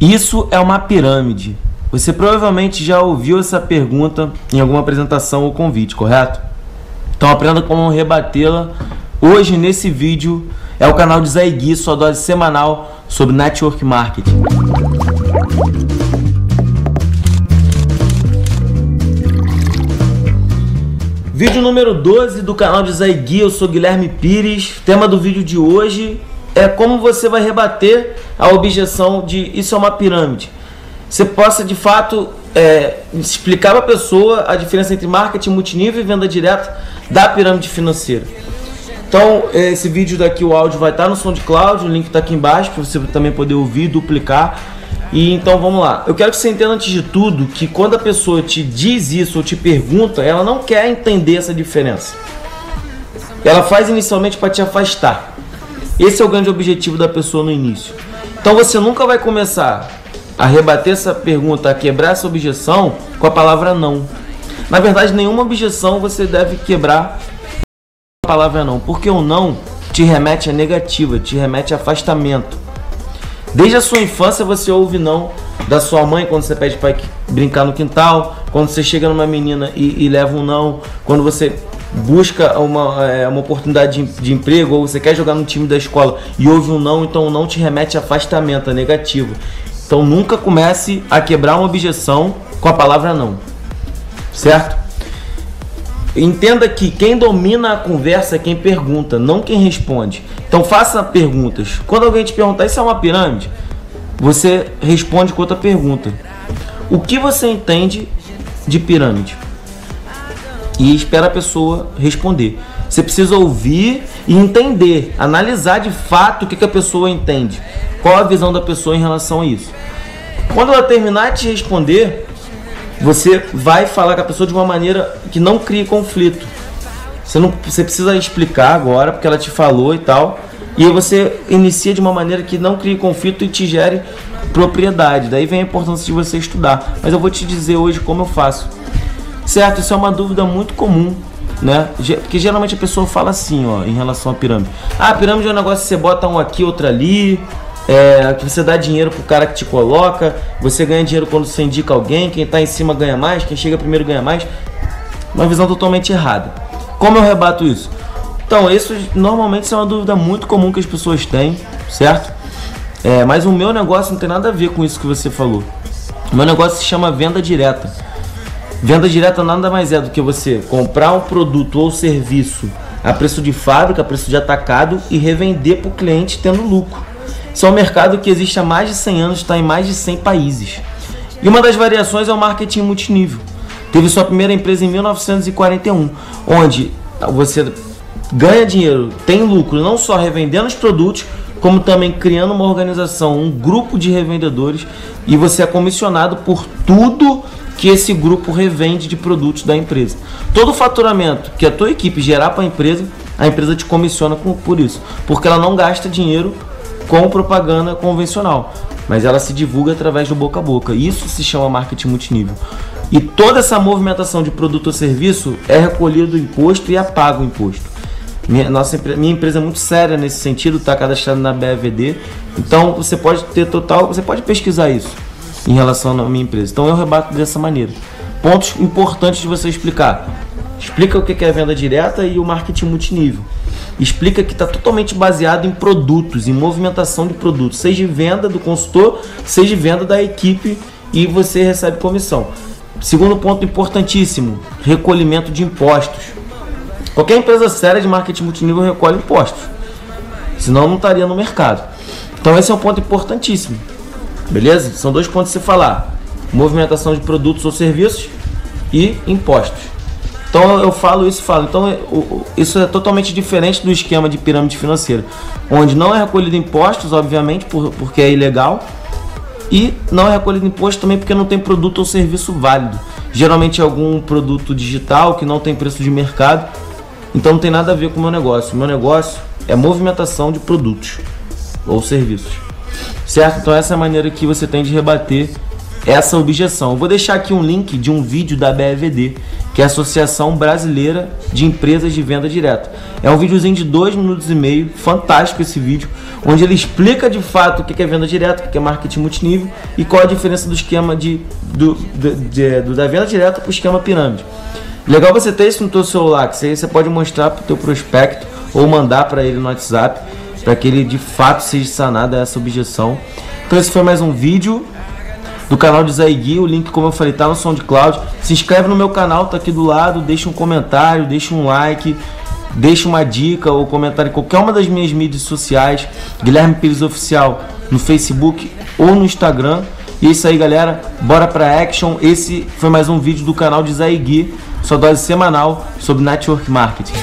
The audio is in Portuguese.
Isso é uma pirâmide. Você provavelmente já ouviu essa pergunta em alguma apresentação ou convite, correto? Então aprenda como rebatê-la hoje nesse vídeo. É o canal de Zé Gui, sua dose semanal sobre network marketing. Vídeo número 12 do canal de Zé Gui, eu sou Guilherme Pires. Tema do vídeo de hoje é como você vai rebater a objeção de isso é uma pirâmide. Você possa de fato é, explicar para a pessoa a diferença entre marketing multinível e venda direta da pirâmide financeira. Então, esse vídeo daqui, o áudio vai estar no SoundCloud, o link está aqui embaixo para você também poder ouvir, duplicar. E então vamos lá. Eu quero que você entenda antes de tudo que quando a pessoa te diz isso ou te pergunta, ela não quer entender essa diferença. Ela faz inicialmente para te afastar. Esse é o grande objetivo da pessoa no início. Então você nunca vai começar a rebater essa pergunta, a quebrar essa objeção com a palavra não. Na verdade, nenhuma objeção você deve quebrar com a palavra não, porque o não te remete a negativa, te remete a afastamento. Desde a sua infância você ouve não da sua mãe quando você pede para brincar no quintal, quando você chega numa menina e, e leva um não, quando você busca uma, é, uma oportunidade de, de, emprego ou você quer jogar no time da escola e houve um não, então não te remete a afastamento, a negativo. Então nunca comece a quebrar uma objeção com a palavra não. Certo? Entenda que quem domina a conversa é quem pergunta, não quem responde. Então faça perguntas. Quando alguém te perguntar isso é uma pirâmide, você responde com outra pergunta. O que você entende de pirâmide? E espera a pessoa responder. Você precisa ouvir e entender, analisar de fato o que, que a pessoa entende, qual a visão da pessoa em relação a isso. Quando ela terminar de responder, você vai falar com a pessoa de uma maneira que não crie conflito. Você, não, você precisa explicar agora, porque ela te falou e tal. E você inicia de uma maneira que não crie conflito e te gere propriedade. Daí vem a importância de você estudar. Mas eu vou te dizer hoje como eu faço. Certo? Isso é uma dúvida muito comum, né? Porque geralmente a pessoa fala assim, ó, em relação à pirâmide. Ah, a pirâmide é um negócio que você bota um aqui, outro ali, é, que você dá dinheiro pro cara que te coloca, você ganha dinheiro quando você indica alguém, quem tá em cima ganha mais, quem chega primeiro ganha mais. Uma visão totalmente errada. Como eu rebato isso? Então, isso normalmente é uma dúvida muito comum que as pessoas têm, certo? É, mas o meu negócio não tem nada a ver com isso que você falou. O meu negócio se chama venda direta. Venda direta nada mais é do que você comprar um produto ou serviço a preço de fábrica, a preço de atacado e revender para o cliente tendo lucro. Isso é um mercado que existe há mais de 100 anos, está em mais de 100 países. E uma das variações é o marketing multinível. Teve sua primeira empresa em 1941, onde você ganha dinheiro, tem lucro, não só revendendo os produtos, como também criando uma organização, um grupo de revendedores, e você é comissionado por tudo que esse grupo revende de produtos da empresa. Todo o faturamento que a tua equipe gerar para a empresa, a empresa te comissiona por isso, porque ela não gasta dinheiro com propaganda convencional, mas ela se divulga através do boca a boca. Isso se chama marketing multinível. E toda essa movimentação de produto ou serviço é recolhido o imposto e é pago o imposto. Minha, nossa, minha empresa é muito séria nesse sentido, está cadastrada na BVD. Então você pode ter total, você pode pesquisar isso em relação à minha empresa. Então eu rebato dessa maneira. Pontos importantes de você explicar. Explica o que é venda direta e o marketing multinível. Explica que está totalmente baseado em produtos, em movimentação de produtos, seja venda do consultor, seja venda da equipe e você recebe comissão. Segundo ponto importantíssimo: recolhimento de impostos. Qualquer empresa séria de marketing multinível recolhe impostos, senão não estaria no mercado. Então, esse é um ponto importantíssimo. Beleza? São dois pontos a se falar: movimentação de produtos ou serviços e impostos. Então eu falo isso, falo. Então isso é totalmente diferente do esquema de pirâmide financeira, onde não é recolhido impostos, obviamente, por, porque é ilegal, e não é recolhido imposto também porque não tem produto ou serviço válido. Geralmente é algum produto digital que não tem preço de mercado, então não tem nada a ver com o meu negócio. O meu negócio é movimentação de produtos ou serviços. Certo? Então essa é a maneira que você tem de rebater essa objeção. Eu vou deixar aqui um link de um vídeo da BEVD, que é a Associação Brasileira de Empresas de Venda Direta. É um videozinho de dois minutos e meio, fantástico esse vídeo, onde ele explica de fato o que é venda direta, o que é marketing multinível e qual a diferença do esquema de, do, de, de, do da venda direta para o esquema pirâmide. Legal você ter isso no seu celular, que você pode mostrar para o teu prospecto ou mandar para ele no WhatsApp, para que ele de fato seja sanado essa objeção. Então esse foi mais um vídeo do canal de Zaigui. O link, como eu falei, tá no SoundCloud. Se inscreve no meu canal, tá aqui do lado. Deixa um comentário, deixa um like, deixa uma dica ou comentário em qualquer uma das minhas mídias sociais. Guilherme Pires Oficial no Facebook ou no Instagram. E é isso aí, galera. Bora pra action. Esse foi mais um vídeo do canal de Zaigui, sua dose semanal sobre network marketing.